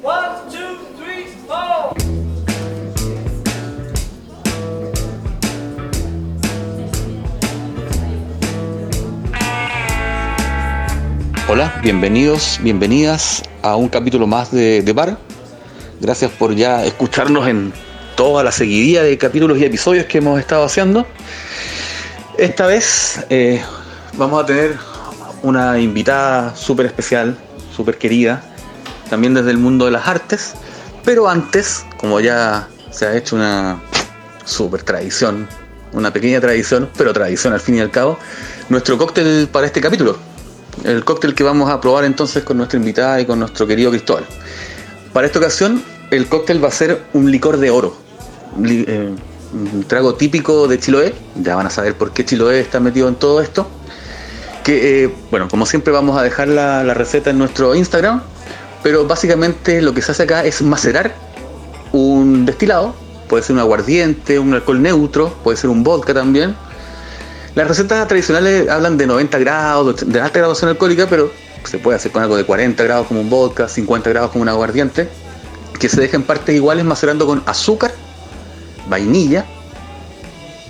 One, two, three, four. Hola, bienvenidos, bienvenidas a un capítulo más de, de Bar. Gracias por ya escucharnos en toda la seguidilla de capítulos y episodios que hemos estado haciendo. Esta vez eh, vamos a tener una invitada súper especial, súper querida, también desde el mundo de las artes, pero antes, como ya se ha hecho una súper tradición, una pequeña tradición, pero tradición al fin y al cabo, nuestro cóctel para este capítulo. El cóctel que vamos a probar entonces con nuestra invitada y con nuestro querido Cristóbal. Para esta ocasión, el cóctel va a ser un licor de oro. Eh, un trago típico de Chiloé. Ya van a saber por qué Chiloé está metido en todo esto. Que, eh, bueno, como siempre vamos a dejar la receta en nuestro Instagram. Pero básicamente lo que se hace acá es macerar un destilado. Puede ser un aguardiente, un alcohol neutro, puede ser un vodka también. Las recetas tradicionales hablan de 90 grados, de alta graduación alcohólica, pero se puede hacer con algo de 40 grados como un vodka, 50 grados como un aguardiente, que se deja en partes iguales macerando con azúcar, vainilla,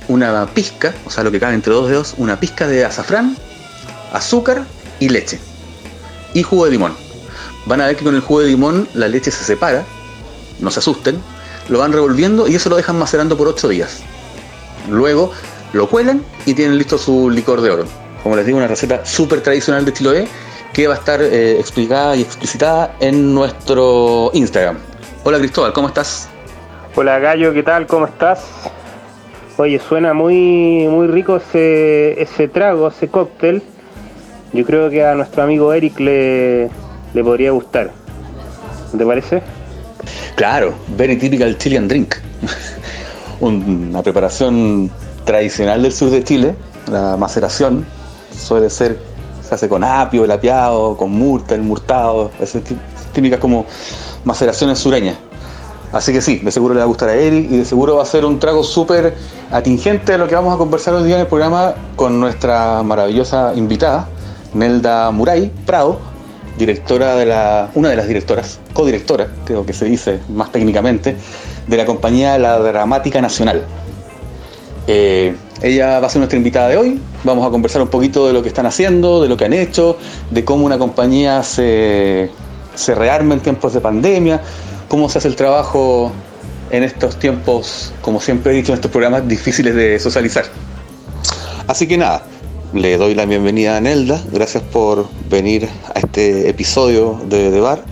una pizca, o sea, lo que cabe entre dos dedos, una pizca de azafrán, azúcar y leche. Y jugo de limón. Van a ver que con el jugo de limón la leche se separa, no se asusten, lo van revolviendo y eso lo dejan macerando por 8 días. Luego lo cuelan y tienen listo su licor de oro. Como les digo, una receta súper tradicional de Chiloé que va a estar eh, explicada y explicitada en nuestro Instagram. Hola Cristóbal, ¿cómo estás? Hola Gallo, ¿qué tal? ¿Cómo estás? Oye, suena muy, muy rico ese, ese trago, ese cóctel. Yo creo que a nuestro amigo Eric le, le podría gustar. ¿No ¿Te parece? Claro, very typical Chilean drink. Una preparación tradicional del sur de Chile, la maceración, suele ser, se hace con apio, el apiado, con murta, el murtado, esas tí- típicas como maceraciones sureñas. Así que sí, de seguro le va a gustar a Eric y de seguro va a ser un trago súper atingente de lo que vamos a conversar hoy día en el programa con nuestra maravillosa invitada, Nelda Muray Prado, directora de la, una de las directoras, codirectora, creo que se dice más técnicamente, de la compañía La Dramática Nacional. Eh, ella va a ser nuestra invitada de hoy. Vamos a conversar un poquito de lo que están haciendo, de lo que han hecho, de cómo una compañía se, se rearma en tiempos de pandemia, cómo se hace el trabajo en estos tiempos, como siempre he dicho en estos programas, difíciles de socializar. Así que nada, le doy la bienvenida a Nelda. Gracias por venir a este episodio de, de Bar.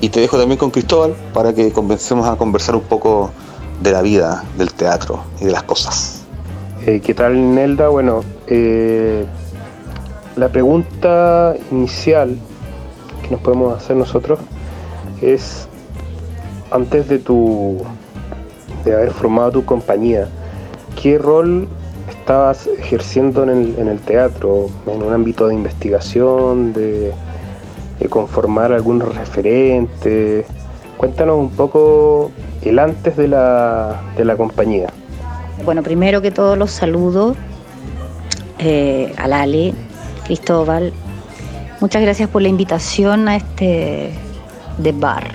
Y te dejo también con Cristóbal para que comencemos a conversar un poco de la vida, del teatro y de las cosas. Eh, ¿Qué tal, Nelda? Bueno, eh, la pregunta inicial que nos podemos hacer nosotros es, antes de tu de haber formado tu compañía, ¿qué rol estabas ejerciendo en el, en el teatro? ¿En un ámbito de investigación, de, de conformar algunos referentes? Cuéntanos un poco el antes de la, de la compañía. Bueno, primero que todo los saludo eh, a Lali, Cristóbal. Muchas gracias por la invitación a este de bar.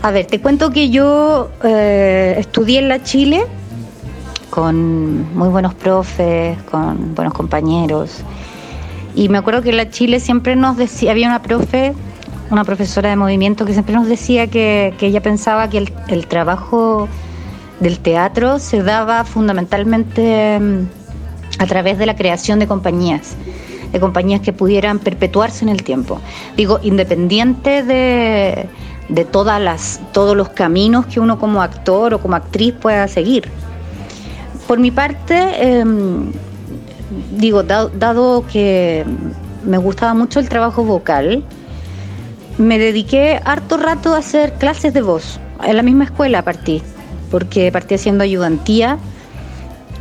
A ver, te cuento que yo eh, estudié en la Chile con muy buenos profes, con buenos compañeros. Y me acuerdo que en la Chile siempre nos decía, había una profe, una profesora de movimiento que siempre nos decía que, que ella pensaba que el, trabajo del teatro se daba fundamentalmente mm, a través de la creación de compañías, de compañías que pudieran perpetuarse en el tiempo. Digo, independiente de, de todas las, todos los caminos que uno como actor o como actriz pueda seguir. Por mi parte, eh, digo, dado, dado que me gustaba mucho el trabajo vocal, me dediqué harto rato a hacer clases de voz. En la misma escuela partí, porque partí haciendo ayudantía,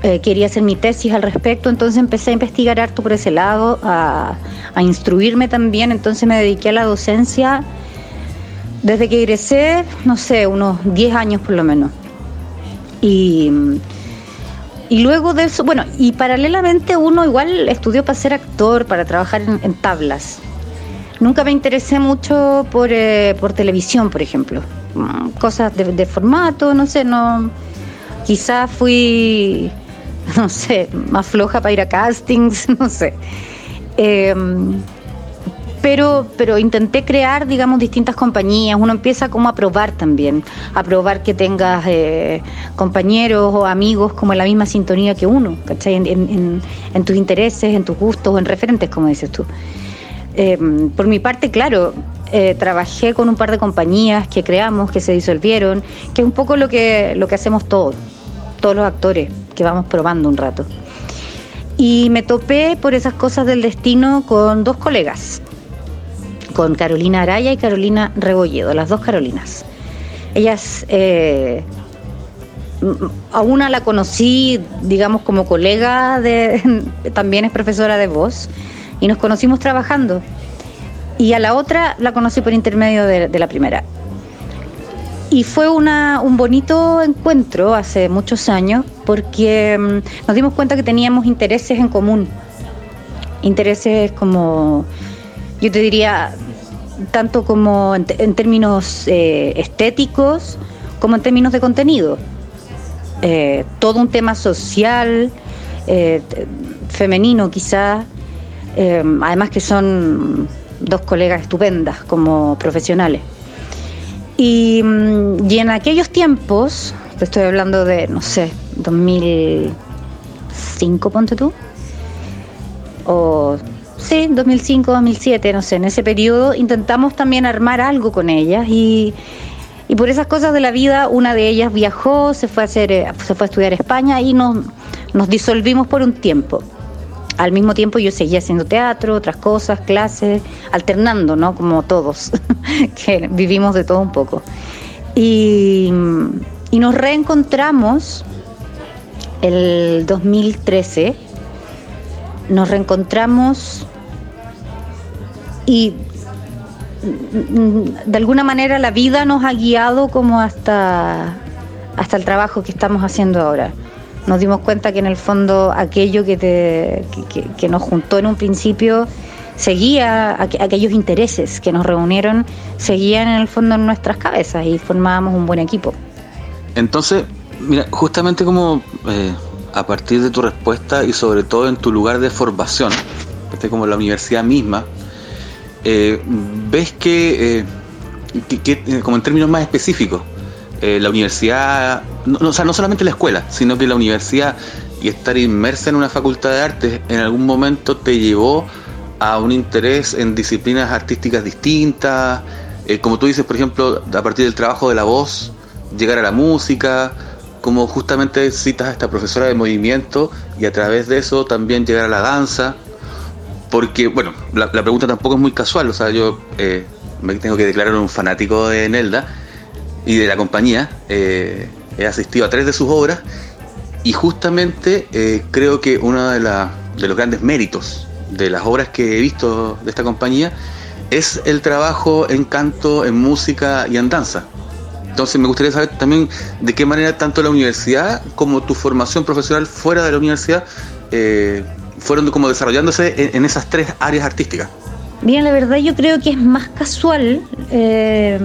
eh, quería hacer mi tesis al respecto, entonces empecé a investigar harto por ese lado, a, a instruirme también, entonces me dediqué a la docencia desde que egresé, no sé, unos 10 años por lo menos. Y, y luego de eso, bueno, y paralelamente uno igual estudió para ser actor, para trabajar en, tablas. Nunca me interesé mucho por, eh, por televisión, por ejemplo. Mm, Cosas de, de formato, no sé, no. Quizás fui, no sé, más floja para ir a castings, no sé. Em, pero, pero intenté crear, digamos, distintas compañías. Uno empieza como a probar también, a probar que tengas eh, compañeros o amigos como en la misma sintonía que uno, ¿cachai? En, en- tus intereses, en tus gustos, en referentes, como dices tú. Eh, por mi parte, claro, eh, trabajé con un par de compañías que creamos, que se disolvieron, que es un poco lo que, lo que hacemos todos, todos los actores, que vamos probando un rato. Y me topé por esas cosas del destino con dos colegas, con Carolina Araya y Carolina Rebolledo, las dos Carolinas. Ellas, eh, m- a una la conocí, digamos, como colega, de, también es profesora de voz, y nos conocimos trabajando. Y a la otra la conocí por intermedio de, la primera. Y fue un bonito encuentro hace muchos años porque mm, nos dimos cuenta que teníamos intereses en común. Intereses como, yo te diría, tanto como en, en términos eh, estéticos como en términos de contenido. Eh, todo un tema social, eh, femenino quizás, además que son dos colegas estupendas como profesionales. Y, mm, y en aquellos tiempos, te estoy hablando de, no sé, 2005, ponte tú, o sí, 2005, 2007, no sé, en ese periodo intentamos también armar algo con ellas y, y por esas cosas de la vida, una de ellas viajó, se fue a, hacer, eh, se fue a estudiar a España y nos, nos disolvimos por un tiempo. Al mismo tiempo yo seguía haciendo teatro, otras cosas, clases, alternando, ¿no? Como todos, que vivimos de todo un poco. Y, y nos reencontramos el 2013, nos reencontramos y mm, de alguna manera la vida nos ha guiado como hasta, hasta el trabajo que estamos haciendo ahora. Nos dimos cuenta que en el fondo aquello que, te- que- que- nos juntó en un principio seguía, aqu- aquellos intereses que nos reunieron, seguían en el fondo en nuestras cabezas y formábamos un buen equipo. Entonces, mira, justamente como eh, a partir de tu respuesta y sobre todo en tu lugar de formación, como la universidad misma, eh, ves que, eh, eh, como en términos más específicos, la universidad, no, no, o sea, no solamente la escuela, sino que la universidad y estar inmersa en una facultad de artes en algún momento te llevó a un interés en disciplinas artísticas distintas, como tú dices, por ejemplo, a partir del trabajo de la voz, llegar a la música, como justamente citas a esta profesora de movimiento y a través de eso también llegar a la danza, porque, bueno, la, pregunta tampoco es muy casual, o sea, yo eh, me tengo que declarar un fanático de Nelda y de la compañía, eh, he asistido a tres de sus obras y justamente eh, creo que uno de, los grandes méritos de las obras que he visto de esta compañía es el trabajo en canto, en música y en danza. Entonces me gustaría saber también de qué manera tanto la universidad como tu formación profesional fuera de la universidad fueron como desarrollándose en, esas tres áreas artísticas. Bien, la verdad yo creo que es más casual. eh,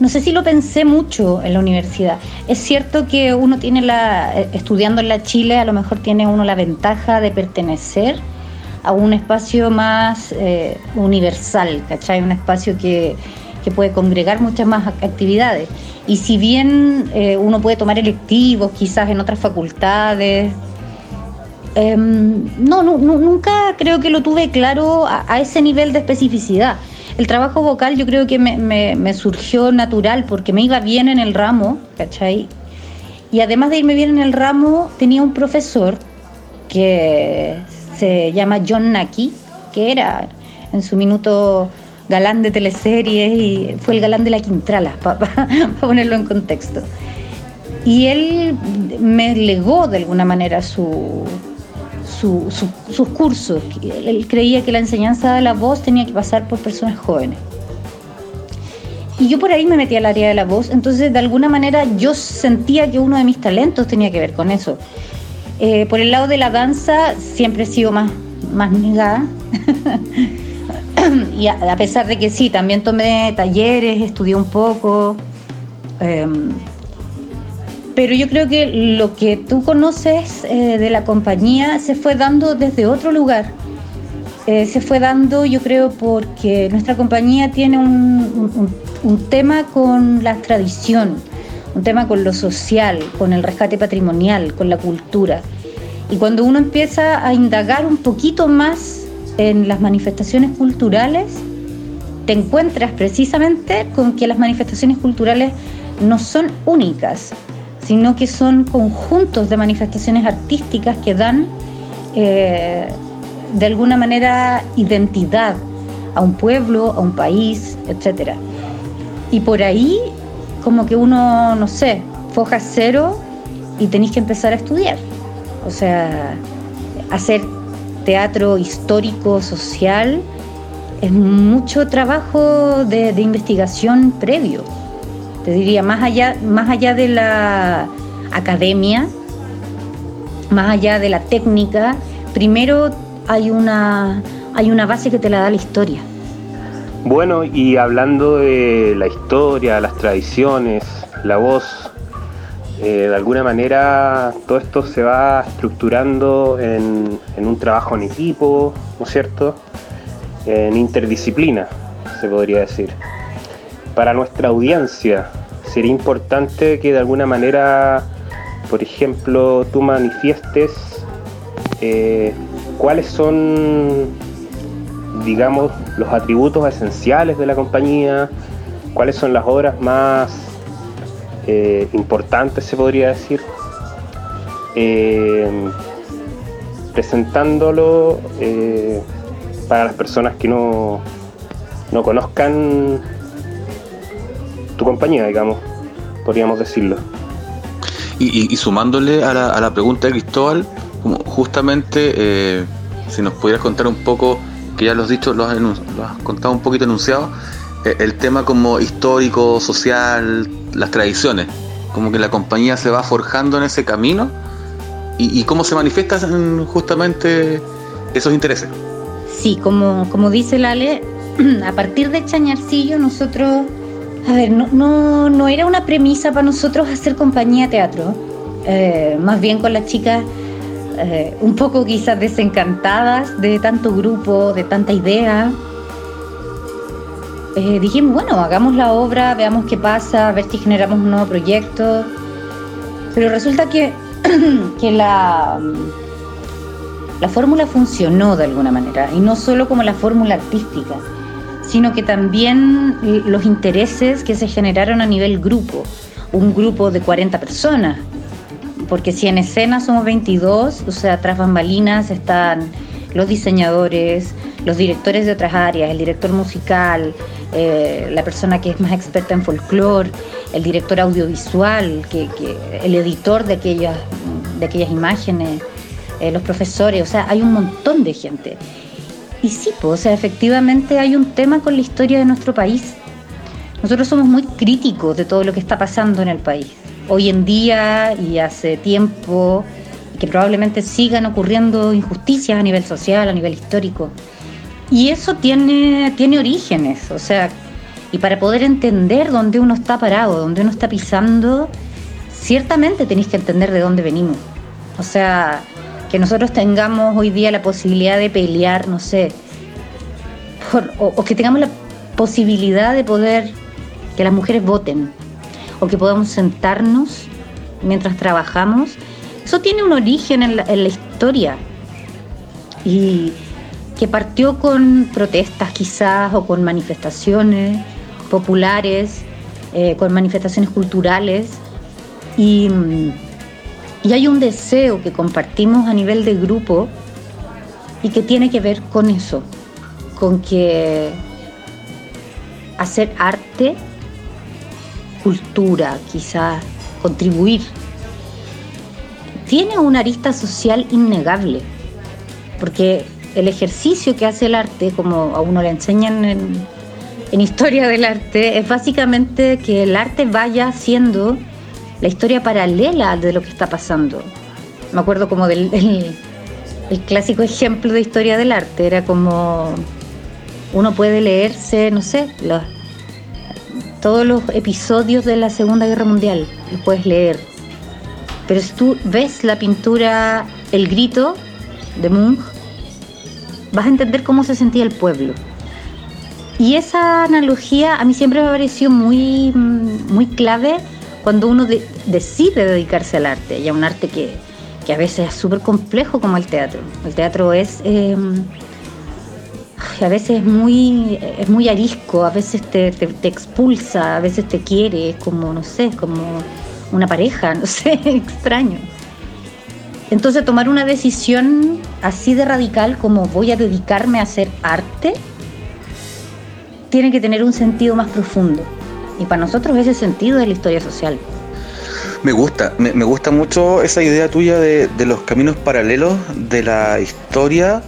no sé si lo pensé mucho en la universidad. Es cierto que uno tiene la, eh, estudiando en la Chile, a lo mejor tiene uno la ventaja de pertenecer a un espacio más eh, universal, ¿cachai? Un espacio que, que puede congregar muchas más ac- actividades. Y si bien eh, uno puede tomar electivos quizás en otras facultades, Em, no, nu- nu- nunca creo que lo tuve claro a, ese nivel de especificidad. El trabajo vocal yo creo que me surgió natural porque me iba bien en el ramo, ¿cachai? Y además de irme bien en el ramo, tenía un profesor que se llama John Naki, que era en su minuto galán de teleseries y fue el galán de la Quintrala, para ponerlo en contexto. Y él me legó de alguna manera su, su- su- sus cursos. Él, creía que la enseñanza de la voz tenía que pasar por personas jóvenes. Y yo por ahí me metí al área de la voz, entonces de alguna manera yo sentía que uno de mis talentos tenía que ver con eso. Eh, por el lado de la danza siempre he sido más, más negada. y a, pesar de que sí, también tomé talleres, estudié un poco. Em, pero yo creo que lo que tú conoces eh, de la compañía se fue dando desde otro lugar. Eh, se fue dando, yo creo, porque nuestra compañía tiene un, un tema con la tradición, un tema con lo social, con el rescate patrimonial, con la cultura. Y cuando uno empieza a indagar un poquito más en las manifestaciones culturales, te encuentras precisamente con que las manifestaciones culturales no son únicas, sino que son conjuntos de manifestaciones artísticas que dan eh, de alguna manera identidad a un pueblo, a un país, etc. Y por ahí como que uno, no sé, foja cero y tenéis que empezar a estudiar. O sea, hacer teatro histórico, social, es mucho trabajo de, investigación previo. Te diría, más allá, más allá de la academia, más allá de la técnica, primero hay una, hay una base que te la da la historia. Bueno, y hablando de la historia, las tradiciones, la voz, eh, de alguna manera todo esto se va estructurando en, un trabajo en equipo, ¿no es cierto? En interdisciplina, se podría decir. Para nuestra audiencia sería importante que de alguna manera, por ejemplo, tú manifiestes eh, cuáles son digamos, los atributos esenciales de la compañía, cuáles son las obras más eh, importantes, se podría decir, eh, presentándolo para las personas que no, no conozcan tu compañía, digamos, podríamos decirlo. Y, sumándole a la, a la, pregunta de Cristóbal, justamente, si nos pudieras contar un poco que ya lo has dicho, lo has, contado un poquito enunciado, eh, el tema como histórico, social, las tradiciones, como que la compañía se va forjando en ese camino y, cómo se manifiestan justamente esos intereses. Sí, como, como dice Lale, a partir de Chañarcillo nosotros, a ver, no, no, no era una premisa para nosotros hacer compañía teatro, eh, más bien con las chicas eh, un poco quizás desencantadas de tanto grupo, de tanta idea. Eh, dijimos, bueno, hagamos la obra, veamos qué pasa, a ver si generamos un nuevo proyecto. Pero resulta que, que la, la fórmula funcionó de alguna manera, y no solo como la fórmula artística, sino que también los intereses que se generaron a nivel grupo, un grupo de 40 personas, porque si en escena somos 22, o sea, tras bambalinas están los diseñadores, los directores de otras áreas, el director musical, eh, la persona que es más experta en folclore, el director audiovisual, que, el editor de aquellas, de aquellas imágenes, eh, los profesores, o sea, hay un montón de gente. Y sí, o sea, efectivamente hay un tema con la historia de nuestro país. Nosotros somos muy críticos de todo lo que está pasando en el país hoy en día y hace tiempo, que probablemente sigan ocurriendo injusticias a nivel social, a nivel histórico. Y eso tiene, tiene orígenes, o sea, y para poder entender dónde uno está parado, dónde uno está pisando, ciertamente tenéis que entender de dónde venimos. O sea, que nosotros tengamos hoy día la posibilidad de pelear, no sé, o que tengamos la posibilidad de poder que las mujeres voten, o que podamos sentarnos mientras trabajamos, eso tiene un origen en la, historia. Y que partió con protestas quizás o con manifestaciones populares, eh, con manifestaciones culturales y, y hay un deseo que compartimos a nivel de grupo y que tiene que ver con eso, con que hacer arte cultura, quizás contribuir, tiene una arista social innegable, porque el ejercicio que hace el arte, como a uno le enseñan en, historia del arte, es básicamente que el arte vaya siendo la historia paralela de lo que está pasando. Me acuerdo como del el, clásico ejemplo de historia del arte, era como Uno puede leerse, no sé, los, todos los episodios de la Segunda Guerra Mundial, los puedes leer. Pero si tú ves la pintura El Grito de Munch, vas a entender cómo se sentía el pueblo. Y esa analogía a mí siempre me pareció muy, muy clave cuando uno decide dedicarse al arte, y a un arte que, a veces es súper complejo como el teatro. El teatro es... Em, a veces es muy, es muy arisco, a veces te, expulsa, a veces te quiere, es como, no sé, como una pareja, no sé, extraño. Entonces tomar una decisión así de radical como voy a dedicarme a hacer arte, tiene que tener un sentido más profundo. Y para nosotros ese sentido es la historia social. Me gusta, me, gusta mucho esa idea tuya de, de, los caminos paralelos de la historia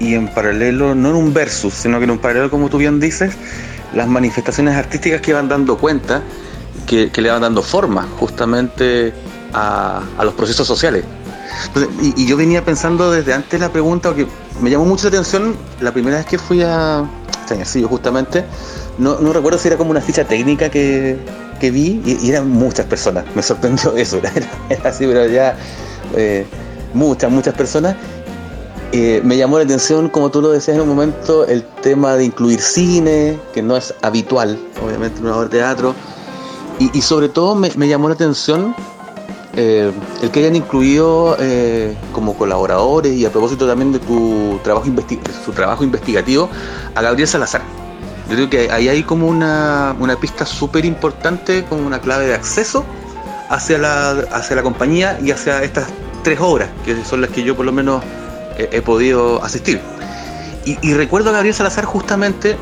y en paralelo, no en un versus, sino que en un paralelo, como tú bien dices, las manifestaciones artísticas que van dando cuenta, que, le van dando forma justamente a, los procesos sociales. y, yo venía pensando desde antes la pregunta, porque me llamó mucho la atención la primera vez que fui a Chañarcillo justamente, no, no recuerdo si era como una ficha técnica que, que vi y, eran muchas personas, me sorprendió eso, era, así, pero ya eh, muchas, muchas personas eh, me llamó la atención, como tú lo decías en un momento, el tema de incluir cine, que no es habitual, obviamente, en una obra teatro. Y, sobre todo me, llamó la atención eh, el que hayan incluido como colaboradores y a propósito también de tu trabajo, su trabajo investigativo a Gabriel Salazar. Yo creo que ahí hay como una, una pista súper importante, como una clave de acceso hacia la, hacia la compañía y hacia estas tres obras, que son las que yo por lo menos he, podido asistir. Y, recuerdo a Gabriel Salazar justamente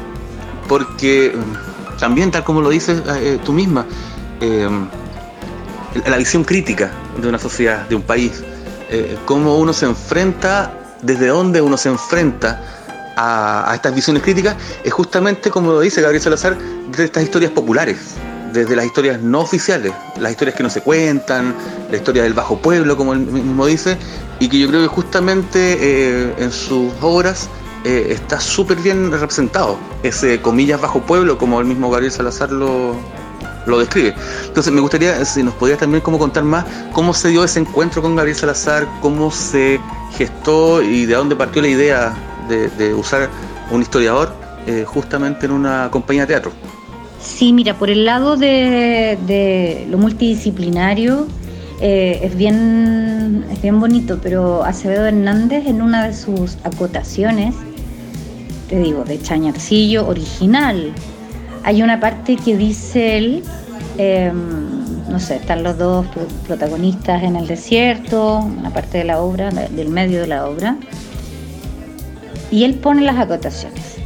porque mm, también, tal como lo dices eh, tú misma, eh, la visión crítica de una sociedad, de un país, eh, cómo uno se enfrenta, desde dónde uno se enfrenta a, estas visiones críticas, es justamente como lo dice Gabriel Salazar, de estas historias populares, desde las historias no oficiales, las historias que no se cuentan, la historia del bajo pueblo, como él mismo dice, y que yo creo que justamente eh, en sus obras eh, está súper bien representado, ese comillas bajo pueblo, como el mismo Gabriel Salazar lo, lo describe. Entonces me gustaría, si nos podías también como contar más cómo se dio ese encuentro con Gabriel Salazar, cómo se gestó y de dónde partió la idea de, usar un historiador eh, justamente en una compañía de teatro. Sí, mira, por el lado de, lo multidisciplinario eh, es, bien, es bien bonito, pero Acevedo Hernández en una de sus acotaciones, te digo, de Chañarcillo original, hay una parte que dice él, em, no sé, están los dos protagonistas en el desierto, una parte de la obra, del medio de la obra, y él pone las acotaciones.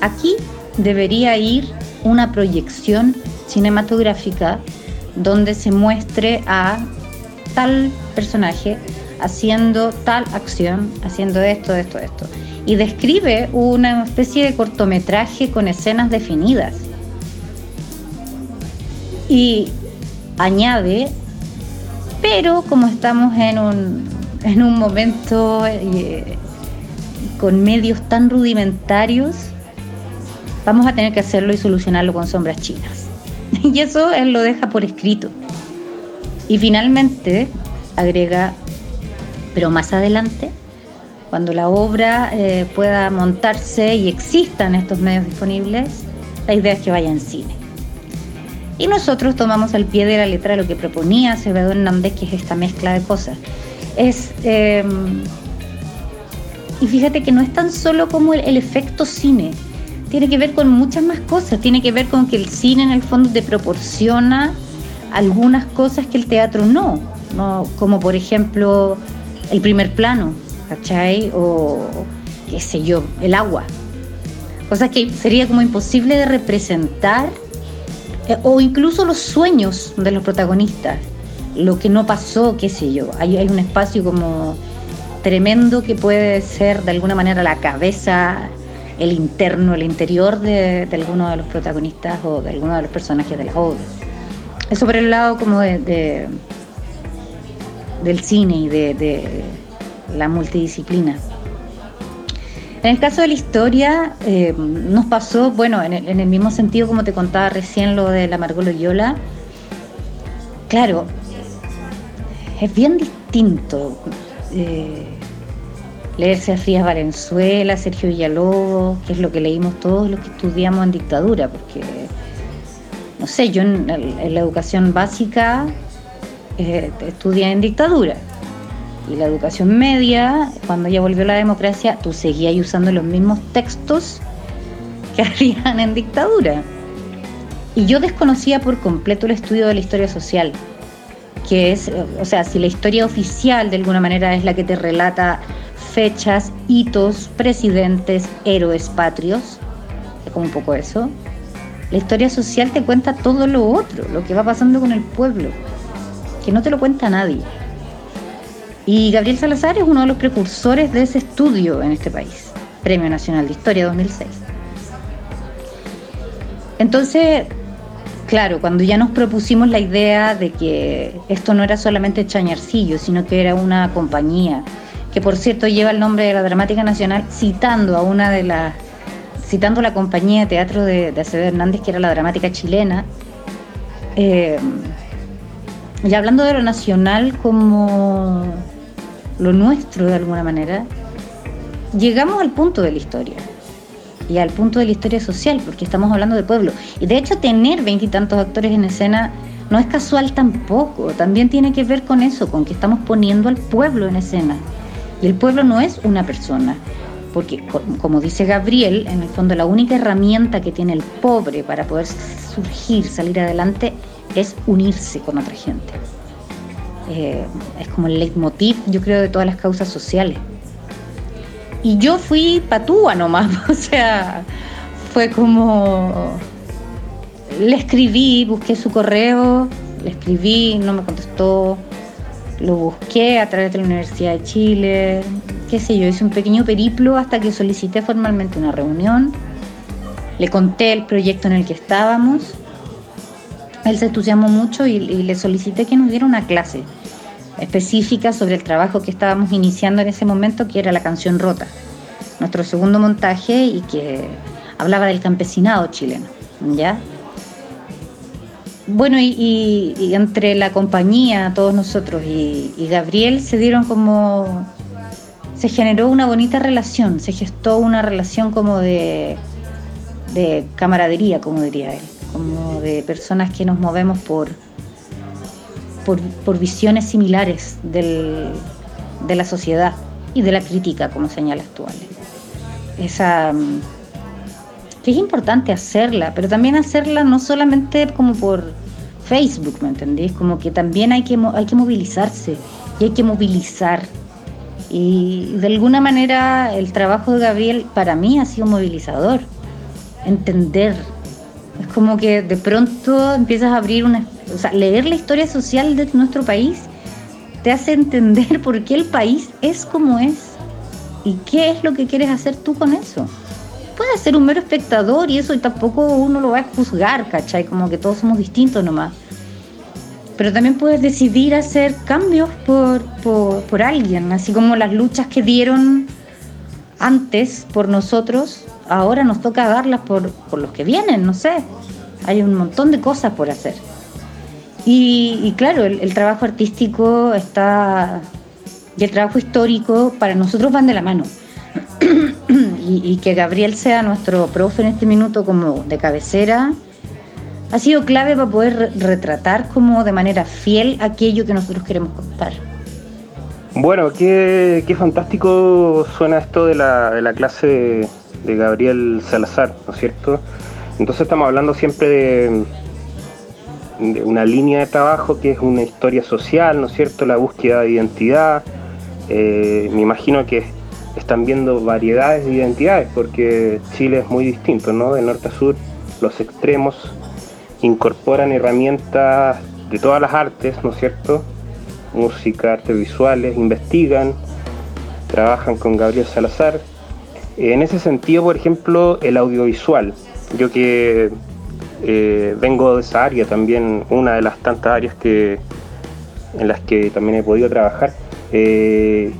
Aquí debería ir una proyección cinematográfica donde se muestre a tal personaje haciendo tal acción, haciendo esto, esto, esto. Y describe una especie de cortometraje con escenas definidas. Y añade, pero como estamos en un, en un momento eh, con medios tan rudimentarios, vamos a tener que hacerlo y solucionarlo con sombras chinas. y eso él lo deja por escrito. Y finalmente agrega, pero más adelante, cuando la obra eh, pueda montarse y existan estos medios disponibles, la idea es que vaya en cine. Y nosotros tomamos al pie de la letra lo que proponía Acevedo Hernández, que es esta mezcla de cosas. Es, em, y fíjate que no es tan solo como el efecto cine, tiene que ver con muchas más cosas, tiene que ver con que el cine en el fondo te proporciona algunas cosas que el teatro no, no como por ejemplo el primer plano, ¿cachai? O qué sé yo, el agua. Cosas que sería como imposible de representar, eh, o incluso los sueños de los protagonistas, lo que no pasó, qué sé yo. Hay, hay un espacio como tremendo que puede ser de alguna manera la cabeza el interno, el interior de, alguno de los protagonistas o de alguno de los personajes de las obras. Eso por el lado como de, del cine y de, la multidisciplina. En el caso de la historia, eh, nos pasó, bueno, en el, en el, mismo sentido como te contaba recién lo de la Margot Loyola, claro, es bien distinto eh, leerse a Frías Valenzuela, Sergio Villalobos, que es lo que leímos todos los que estudiamos en dictadura, porque, no sé, yo en, la educación básica eh, estudié en dictadura. Y la educación media, cuando ya volvió la democracia, tú seguías usando los mismos textos que habían en dictadura. Y yo desconocía por completo el estudio de la historia social, que es, o sea, si la historia oficial de alguna manera es la que te relata fechas, hitos, presidentes, héroes patrios, es como un poco eso, la historia social te cuenta todo lo otro, lo que va pasando con el pueblo, que no te lo cuenta nadie. Y Gabriel Salazar es uno de los precursores de ese estudio en este país, Premio Nacional de Historia 2006. Entonces, claro, cuando ya nos propusimos la idea de que esto no era solamente Chañarcillo, sino que era una compañía, que por cierto lleva el nombre de la Dramática Nacional, citando a una de las, citando la compañía de teatro de, de Acevedo Hernández, que era la Dramática Chilena, eh, y hablando de lo nacional como lo nuestro de alguna manera, llegamos al punto de la historia y al punto de la historia social, porque estamos hablando de pueblo. Y de hecho tener veintitantos actores en escena no es casual tampoco, también tiene que ver con eso, con que estamos poniendo al pueblo en escena. Y el pueblo no es una persona, porque como dice Gabriel, en el fondo la única herramienta que tiene el pobre para poder surgir, salir adelante, es unirse con otra gente. Eh, es como el leitmotiv, yo creo, de todas las causas sociales. Y yo fui patúa nomás, o sea, fue como... Le escribí, busqué su correo, le escribí, no me contestó, lo busqué a través de la Universidad de Chile, qué sé yo, hice un pequeño periplo hasta que solicité formalmente una reunión, le conté el proyecto en el que estábamos, él se entusiasmó mucho y, le solicité que nos diera una clase específica sobre el trabajo que estábamos iniciando en ese momento, que era la canción Rota, nuestro segundo montaje y que hablaba del campesinado chileno, ¿ya? Bueno, y, entre la compañía, todos nosotros y, Gabriel se dieron como... Se generó una bonita relación, se gestó una relación como de, de camaradería, como diría él, como de personas que nos movemos por, por, por visiones similares del, de la sociedad y de la crítica, como señalas tú, Ale. Esa que es importante hacerla, pero también hacerla no solamente como por Facebook, ¿me entendés? Como que también hay que, hay que movilizarse y hay que movilizar. Y de alguna manera el trabajo de Gabriel para mí ha sido movilizador, entender. Es como que de pronto empiezas a abrir una... O sea, leer la historia social de nuestro país te hace entender por qué el país es como es y qué es lo que quieres hacer tú con eso puedes ser un mero espectador y eso y tampoco uno lo va a juzgar, ¿cachai? Como que todos somos distintos nomás. Pero también puedes decidir hacer cambios por, por, por alguien, así como las luchas que dieron antes por nosotros, ahora nos toca darlas por, por los que vienen, no sé. Hay un montón de cosas por hacer. Y, y claro, el, el trabajo artístico está y el trabajo histórico para nosotros van de la mano y, que Gabriel sea nuestro profe en este minuto como de cabecera, ha sido clave para poder retratar como de manera fiel aquello que nosotros queremos contar. Bueno, qué, qué fantástico suena esto de la, de la clase de Gabriel Salazar, ¿no es cierto? Entonces estamos hablando siempre de, de una línea de trabajo que es una historia social, ¿no es cierto? La búsqueda de identidad. Eh, me imagino que están viendo variedades de identidades, porque Chile es muy distinto, ¿no? De norte a sur, los extremos incorporan herramientas de todas las artes, ¿no es cierto? Música, artes visuales, investigan, trabajan con Gabriel Salazar. En ese sentido, por ejemplo, el audiovisual. Yo que eh, vengo de esa área también, una de las tantas áreas que, en las que también he podido trabajar. Eh,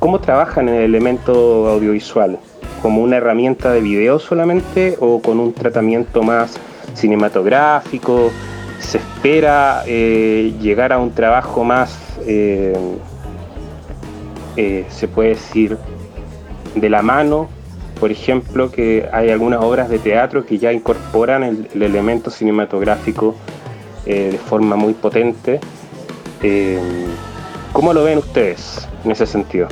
¿Cómo trabajan en el elemento audiovisual? como una herramienta de video solamente o con un tratamiento más cinematográfico? ¿Se espera eh, llegar a un trabajo más, eh, eh, se puede decir, de la mano? Por ejemplo, que hay algunas obras de teatro que ya incorporan el, el elemento cinematográfico de forma muy potente. ¿Cómo lo ven ustedes en ese sentido?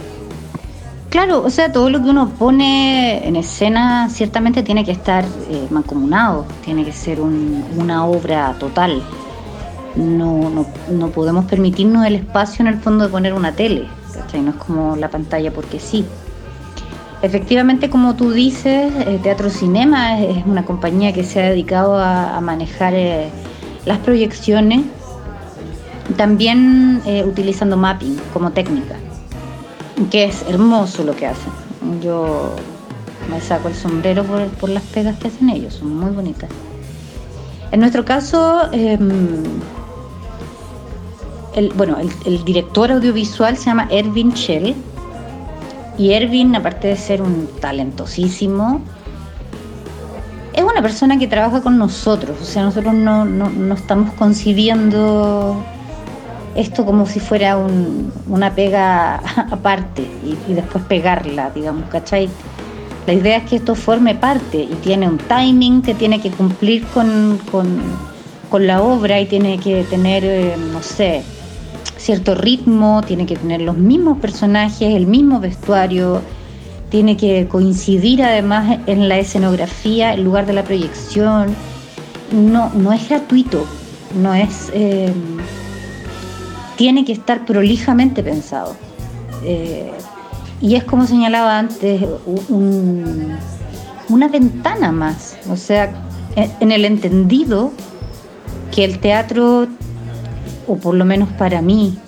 Claro, o sea, todo lo que uno pone en escena ciertamente tiene que estar eh, mancomunado, tiene que ser una obra total. No, no, podemos permitirnos el espacio en el fondo de poner una tele, no es como la pantalla porque sí. Efectivamente, como tú dices, eh, Teatro Cinema es, una compañía que se ha dedicado a, manejar eh, las proyecciones, también utilizando mapping como técnica que es hermoso lo que hacen. Yo me saco el sombrero por, las pegas que hacen ellos, son muy bonitas. En nuestro caso, em, el, bueno, el, director audiovisual se llama Erwin Schell y Erwin, aparte de ser un talentosísimo, es una persona que trabaja con nosotros, o sea, nosotros no, no estamos concibiendo esto como si fuera una pega aparte y, después pegarla, digamos, ¿cachai? La idea es que esto forme parte y tiene un timing que tiene que cumplir con, la obra y tiene que tener, eh, no sé, cierto ritmo, tiene que tener los mismos personajes, el mismo vestuario, tiene que coincidir además en la escenografía, el lugar de la proyección. No, no es gratuito, no es... Eh, tiene que estar prolijamente pensado. Eh, y es como señalaba antes, una ventana más, o sea, en el entendido que el teatro, o por lo menos para mí,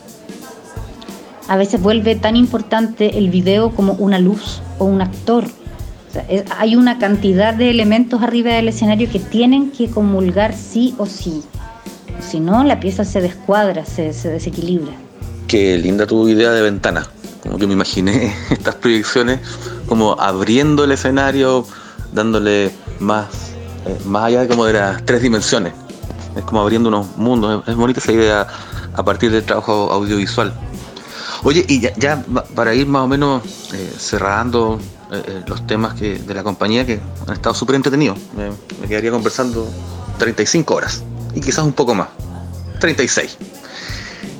a veces vuelve tan importante el video como una luz o un actor. hay una cantidad de elementos arriba del escenario que tienen que comulgar sí o sí si no, la pieza se descuadra, se, desequilibra. Qué linda tu idea de ventana. Como que me imaginé estas proyecciones como abriendo el escenario, dándole más, eh, más allá de como de las tres dimensiones. Es como abriendo unos mundos. Es, bonita esa idea a partir del trabajo audiovisual. Oye, y ya, para ir más o menos eh, cerrando eh, los temas que, de la compañía que han estado súper entretenidos, me quedaría conversando 35 horas y quizás un poco más. 36.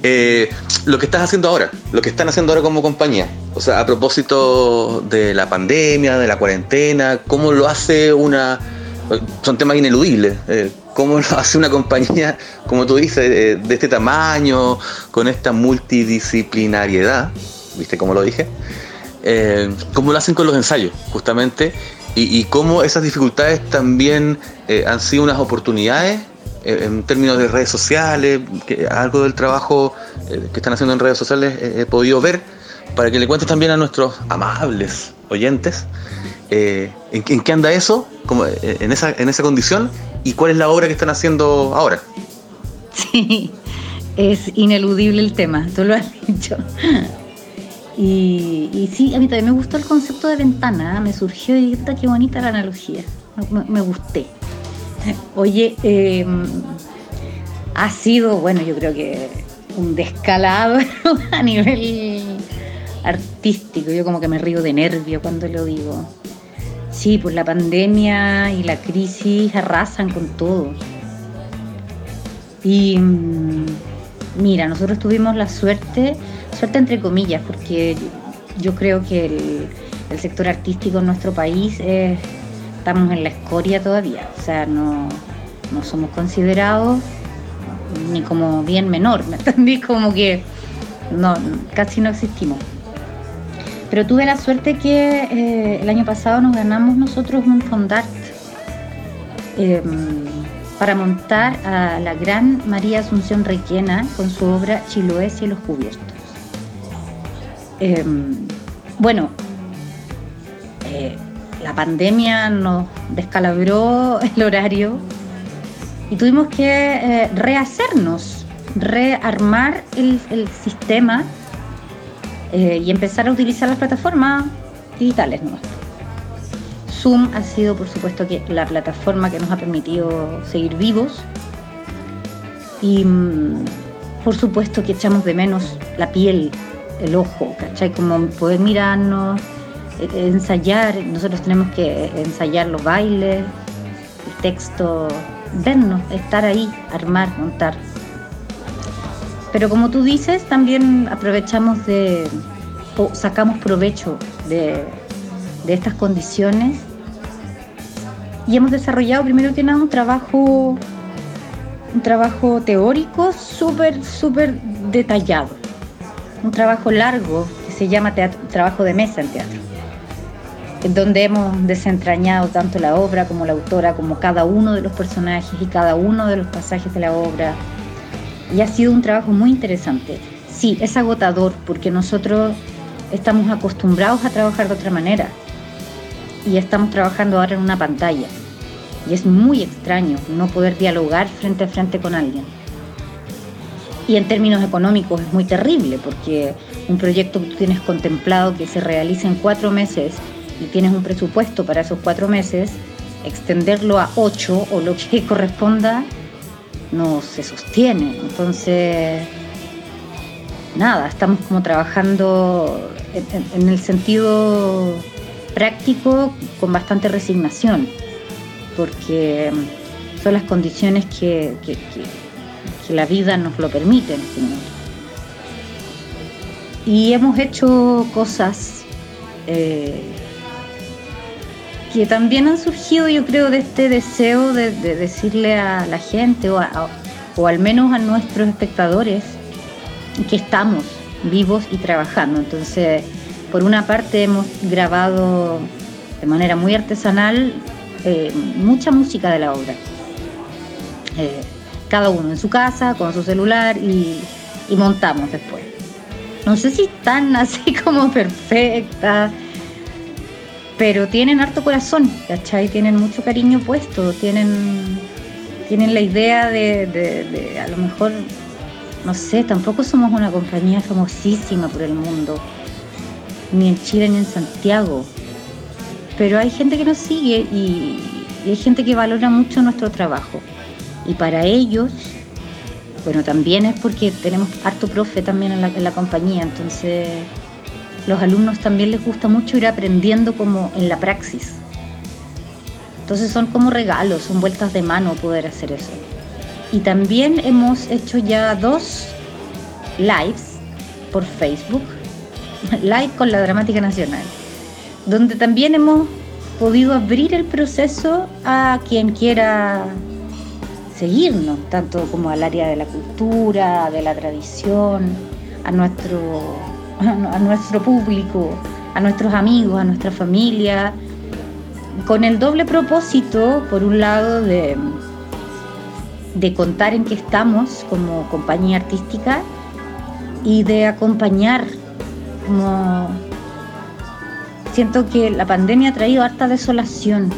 Eh, lo que estás haciendo ahora, lo que están haciendo ahora como compañía, o sea, a propósito de la pandemia, de la cuarentena, ¿cómo lo hace una... Son temas ineludibles. Eh, ¿Cómo lo hace una compañía, como tú dices, de, este tamaño, con esta multidisciplinariedad? ¿Viste cómo lo dije? Eh, ¿Cómo lo hacen con los ensayos, justamente? Y, cómo esas dificultades también han sido unas oportunidades eh, en términos de redes sociales, algo del trabajo eh, que están haciendo en redes sociales he podido ver, para que le cuentes también a nuestros amables oyentes eh, ¿en, qué anda eso, como, en, esa, en esa condición, y cuál es la obra que están haciendo ahora. Sí, es ineludible el tema, tú lo has dicho. Y, sí, a mí también me gustó el concepto de ventana, me surgió y qué bonita la analogía, me gusté. Oye, em, ha sido, bueno, yo creo que un descalado a nivel artístico. Yo como que me río de nervio cuando lo digo. Sí, pues la pandemia y la crisis arrasan con todo. Y mm, mira, nosotros tuvimos la suerte, suerte entre comillas, porque yo creo que el sector artístico en nuestro país es estamos en la escoria todavía, o sea, no, somos considerados ni como bien menor, ¿me entendí? Como que no, casi no existimos. Pero tuve la suerte que eh, el año pasado nos ganamos nosotros un fondart em, para montar a la gran María Asunción Requena con su obra Chiloés y los cubiertos. Em, bueno, eh, la pandemia nos descalabró el horario y tuvimos que eh, rehacernos, rearmar el, sistema eh, y empezar a utilizar las plataformas digitales Zoom ha sido, por supuesto, la plataforma que nos ha permitido seguir vivos. Y mm, por supuesto que echamos de menos la piel, el ojo, ¿cachai? Como poder mirarnos, ensayar. Nosotros tenemos que ensayar los bailes, el texto, vernos, estar ahí, armar, montar. Pero como tú dices, también aprovechamos de, o sacamos provecho de, de estas condiciones y hemos desarrollado primero que nada un trabajo un trabajo teórico súper súper detallado un trabajo largo que se llama trabajo de mesa en teatro donde hemos desentrañado tanto la obra como la autora como cada uno de los personajes y cada uno de los pasajes de la obra y ha sido un trabajo muy interesante sí es agotador porque nosotros estamos acostumbrados a trabajar de otra manera y estamos trabajando ahora en una pantalla. Y es muy extraño no poder dialogar frente a frente con alguien. Y en términos económicos es muy terrible porque un proyecto que tú tienes contemplado que se realice en cuatro meses y tienes un presupuesto para esos cuatro meses, extenderlo a ocho o lo que corresponda no se sostiene. Entonces, nada, estamos como trabajando en, el sentido práctico con bastante resignación, porque son las condiciones que, la vida nos lo permiten. Y hemos hecho cosas eh, que también han surgido, yo creo, de este deseo de, decirle a la gente o, al menos a nuestros espectadores que estamos vivos y trabajando. Entonces, por una parte hemos grabado de manera muy artesanal eh, mucha música de la obra. Eh, cada uno en su casa, con su celular y, montamos después. No sé si están así como perfectas, pero tienen harto corazón, ¿cachai? Tienen mucho cariño puesto, tienen, tienen la idea de, a lo mejor no sé, tampoco somos una compañía famosísima por el mundo, ni en Chile ni en Santiago. Pero hay gente que nos sigue y, hay gente que valora mucho nuestro trabajo. Y para ellos, bueno, también es porque tenemos harto profe también en la compañía, entonces los alumnos también les gusta mucho ir aprendiendo como en la praxis. Entonces son como regalos, son vueltas de mano poder hacer eso. Y también hemos hecho ya dos lives por Facebook, live con la Dramática Nacional, donde también hemos podido abrir el proceso a quien quiera seguirnos, tanto como al área de la cultura, de la tradición, a nuestro, a nuestro público, a nuestros amigos, a nuestra familia, con el doble propósito, por un lado, de de contar en qué estamos como compañía artística y de acompañar. Siento que la pandemia ha traído harta desolación,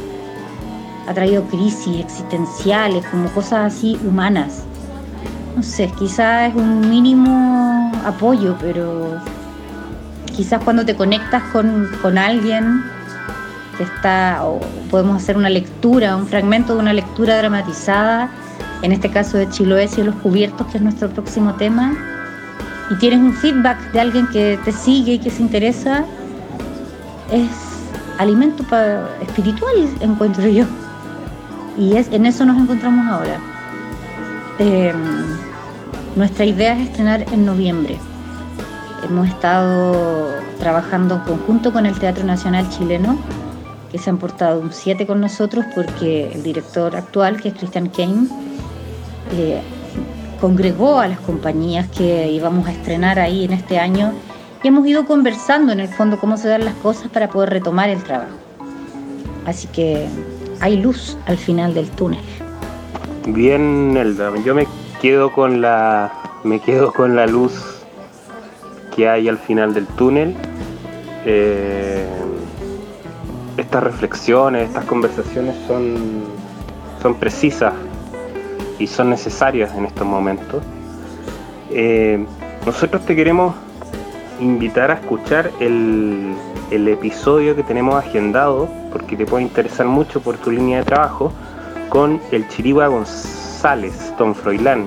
ha traído crisis existenciales, como cosas así humanas. No sé, quizás es un mínimo apoyo, pero quizás cuando te conectas con, con alguien que está, o podemos hacer una lectura, un fragmento de una lectura dramatizada, en este caso de Chiloé y los cubiertos, que es nuestro próximo tema, y tienes un feedback de alguien que te sigue y que se interesa, es alimento espiritual, encuentro yo. Y es, en eso nos encontramos ahora. Em, nuestra idea es estrenar en noviembre. Hemos estado trabajando en conjunto con el Teatro Nacional Chileno, que se han portado un 7 con nosotros porque el director actual, que es Christian Kane, eh, congregó a las compañías que íbamos a estrenar ahí en este año y hemos ido conversando en el fondo cómo se dan las cosas para poder retomar el trabajo. Así que hay luz al final del túnel. Bien, Nelda, yo me quedo con la me quedo con la luz que hay al final del túnel. Eh, estas reflexiones, estas conversaciones son, son precisas y son necesarias en estos momentos. Eh, nosotros te queremos invitar a escuchar el, el episodio que tenemos agendado, porque te puede interesar mucho por tu línea de trabajo, con el Chirigua González, Tom Froilán,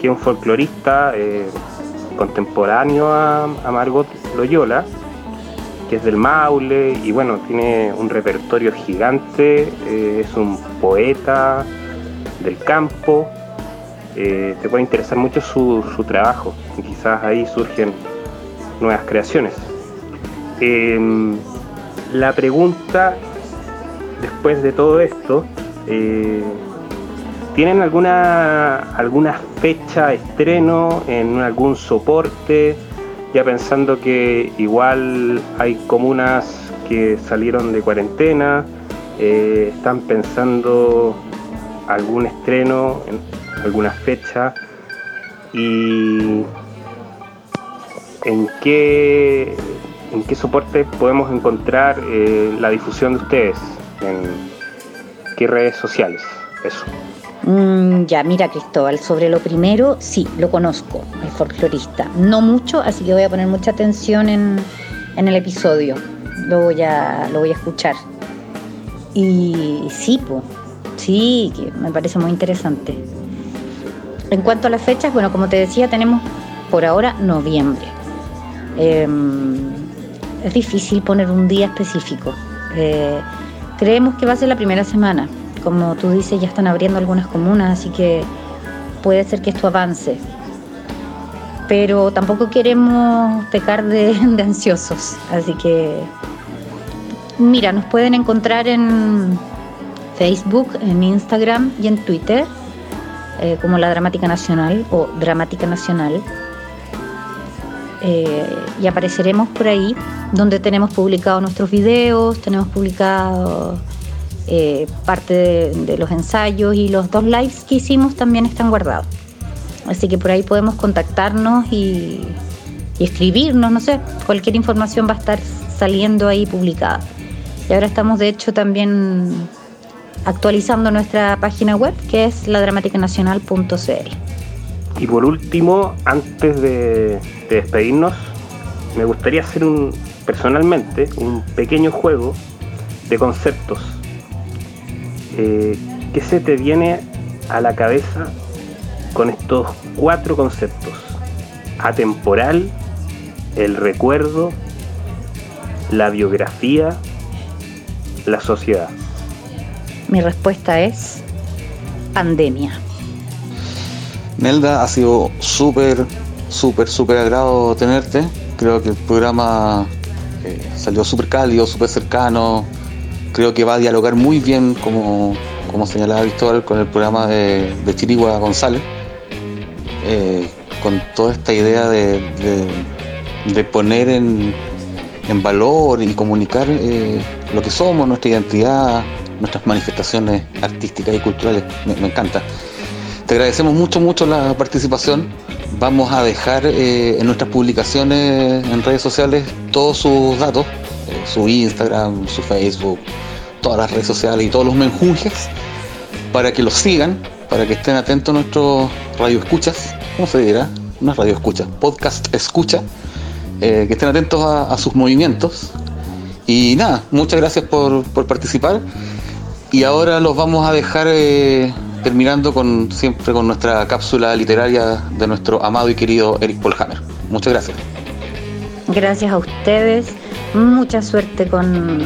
que es un folclorista eh, contemporáneo a, a Margot Loyola, que es del Maule y bueno, tiene un repertorio gigante, eh, es un poeta del campo, eh, te puede interesar mucho su, trabajo y quizás ahí surgen nuevas creaciones. Em, la pregunta, después de todo esto, eh, ¿tienen alguna, alguna fecha estreno en algún soporte? Ya pensando que igual hay comunas que salieron de cuarentena, eh, están pensando algún estreno en alguna fecha y en qué, en qué soporte podemos encontrar eh, la difusión de ustedes, en qué redes sociales, eso. Mm, ya, mira Cristóbal, sobre lo primero, sí, lo conozco, el folclorista. No mucho, así que voy a poner mucha atención en, en el episodio. Lo voy a, lo voy a escuchar. Y sí, pues, sí, que me parece muy interesante. En cuanto a las fechas, bueno, como te decía, tenemos por ahora noviembre. Eh, es difícil poner un día específico. Eh, creemos que va a ser la primera semana. Como tú dices, ya están abriendo algunas comunas, así que puede ser que esto avance. Pero tampoco queremos pecar de, de ansiosos, así que mira, nos pueden encontrar en Facebook, en Instagram y en Twitter eh, como la Dramática Nacional o Dramática Nacional. Eh, y apareceremos por ahí donde tenemos publicados nuestros videos, tenemos publicado eh, parte de, los ensayos y los dos lives que hicimos también están guardados. Así que por ahí podemos contactarnos y, escribirnos, no sé, cualquier información va a estar saliendo ahí publicada. Y ahora estamos de hecho también actualizando nuestra página web que es ladramaticannacional.cl. Y por último, antes de, de, despedirnos, me gustaría hacer un, personalmente un pequeño juego de conceptos. Eh, ¿Qué se te viene a la cabeza con estos cuatro conceptos? Atemporal, el recuerdo, la biografía, la sociedad. Mi respuesta es pandemia. Nelda, ha sido súper, súper, súper agrado tenerte. Creo que el programa eh, salió súper cálido, súper cercano. Creo que va a dialogar muy bien, como, como señalaba Cristóbal, con el programa de, de Chirigua González. Eh, con toda esta idea de, de, poner en, en, valor y comunicar eh, lo que somos, nuestra identidad, nuestras manifestaciones artísticas y culturales. Me, me encanta. Te agradecemos mucho, mucho la participación. Vamos a dejar eh, en nuestras publicaciones en redes sociales todos sus datos, su Instagram, su Facebook, todas las redes sociales y todos los menjunjes, para que los sigan, para que estén atentos a nuestros radio escuchas, ¿cómo se dirá? No es radio escucha, podcast escucha, eh, que estén atentos a, a, sus movimientos. Y nada, muchas gracias por, por participar. Y ahora los vamos a dejar eh, terminando con siempre con nuestra cápsula literaria de nuestro amado y querido Eric Polhammer. Muchas gracias. Gracias a ustedes, mucha suerte con,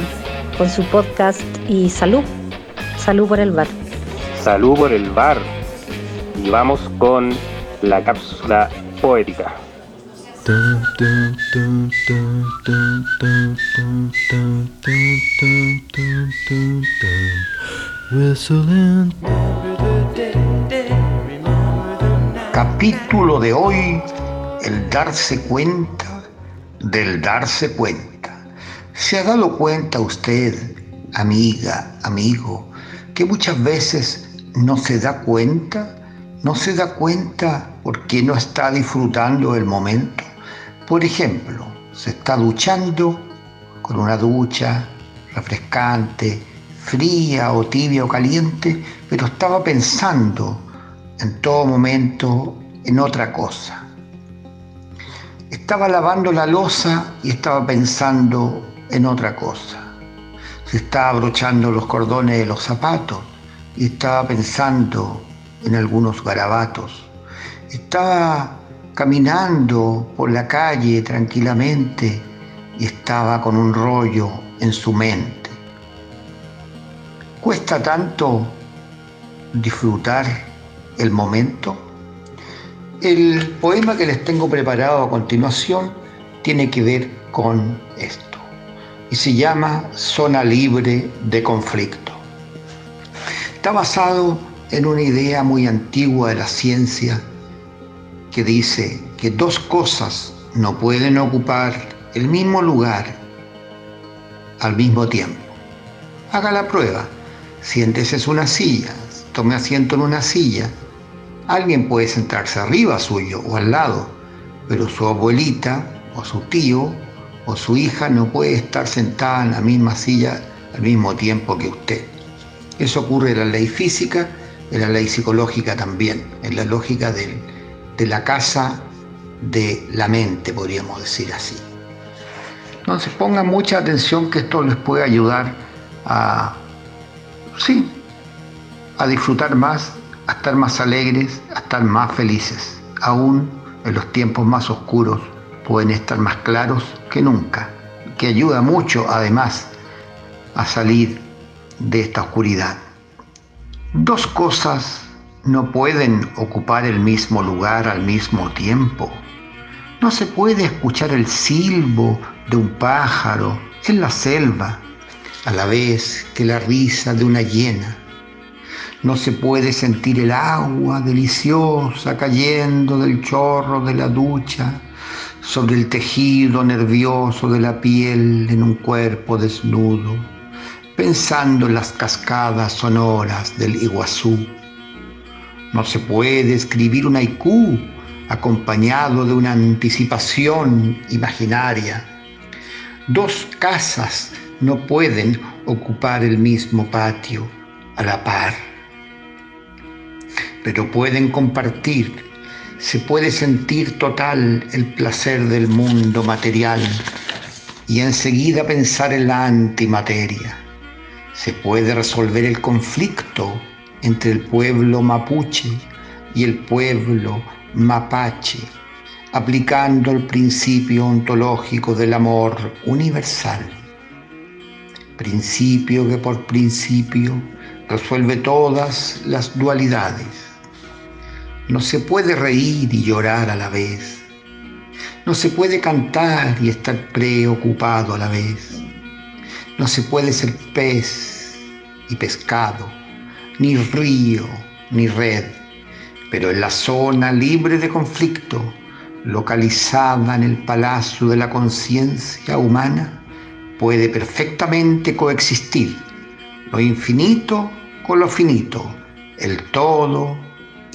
con su podcast y salud. Salud por el bar. Salud por el bar. Y vamos con la cápsula poética. Capítulo de hoy, el darse cuenta del darse cuenta. ¿Se ha dado cuenta usted, amiga, amigo, que muchas veces no se da cuenta? No se da cuenta porque no está disfrutando el momento. Por ejemplo, se está duchando con una ducha refrescante, fría o tibia o caliente, pero estaba pensando en todo momento en otra cosa. Estaba lavando la losa y estaba pensando en otra cosa. Se estaba abrochando los cordones de los zapatos y estaba pensando en algunos garabatos. Estaba caminando por la calle tranquilamente y estaba con un rollo en su mente. ¿Cuesta tanto disfrutar el momento? El poema que les tengo preparado a continuación tiene que ver con esto y se llama Zona Libre de Conflicto. Está basado en una idea muy antigua de la ciencia que dice que dos cosas no pueden ocupar el mismo lugar al mismo tiempo. Haga la prueba. Siéntese en una silla, tome asiento en una silla Alguien puede sentarse arriba suyo o al lado, pero su abuelita o su tío o su hija no puede estar sentada en la misma silla al mismo tiempo que usted. Eso ocurre en la ley física, en la ley psicológica también, en la lógica de la casa de la mente, podríamos decir así. Entonces pongan mucha atención que esto les puede ayudar a, sí, a disfrutar más a estar más alegres, a estar más felices. Aún en los tiempos más oscuros pueden estar más claros que nunca, que ayuda mucho además a salir de esta oscuridad. Dos cosas no pueden ocupar el mismo lugar al mismo tiempo. No se puede escuchar el silbo de un pájaro en la selva a la vez que la risa de una hiena no se puede sentir el agua deliciosa cayendo del chorro de la ducha sobre el tejido nervioso de la piel en un cuerpo desnudo, pensando en las cascadas sonoras del Iguazú. No se puede escribir un haiku acompañado de una anticipación imaginaria. Dos casas no pueden ocupar el mismo patio a la par pero pueden compartir. Se puede sentir total el placer del mundo material y enseguida pensar en la antimateria. Se puede resolver el conflicto entre el pueblo mapuche y el pueblo mapache, aplicando el principio ontológico del amor universal. Principio que por principio resuelve todas las dualidades no se puede reír y llorar a la vez. No se puede cantar y estar preocupado a la vez. No se puede ser pez y pescado, ni río ni red, pero en la zona libre de conflicto, localizada en el palacio de la conciencia humana, puede perfectamente coexistir lo infinito con lo finito, el todo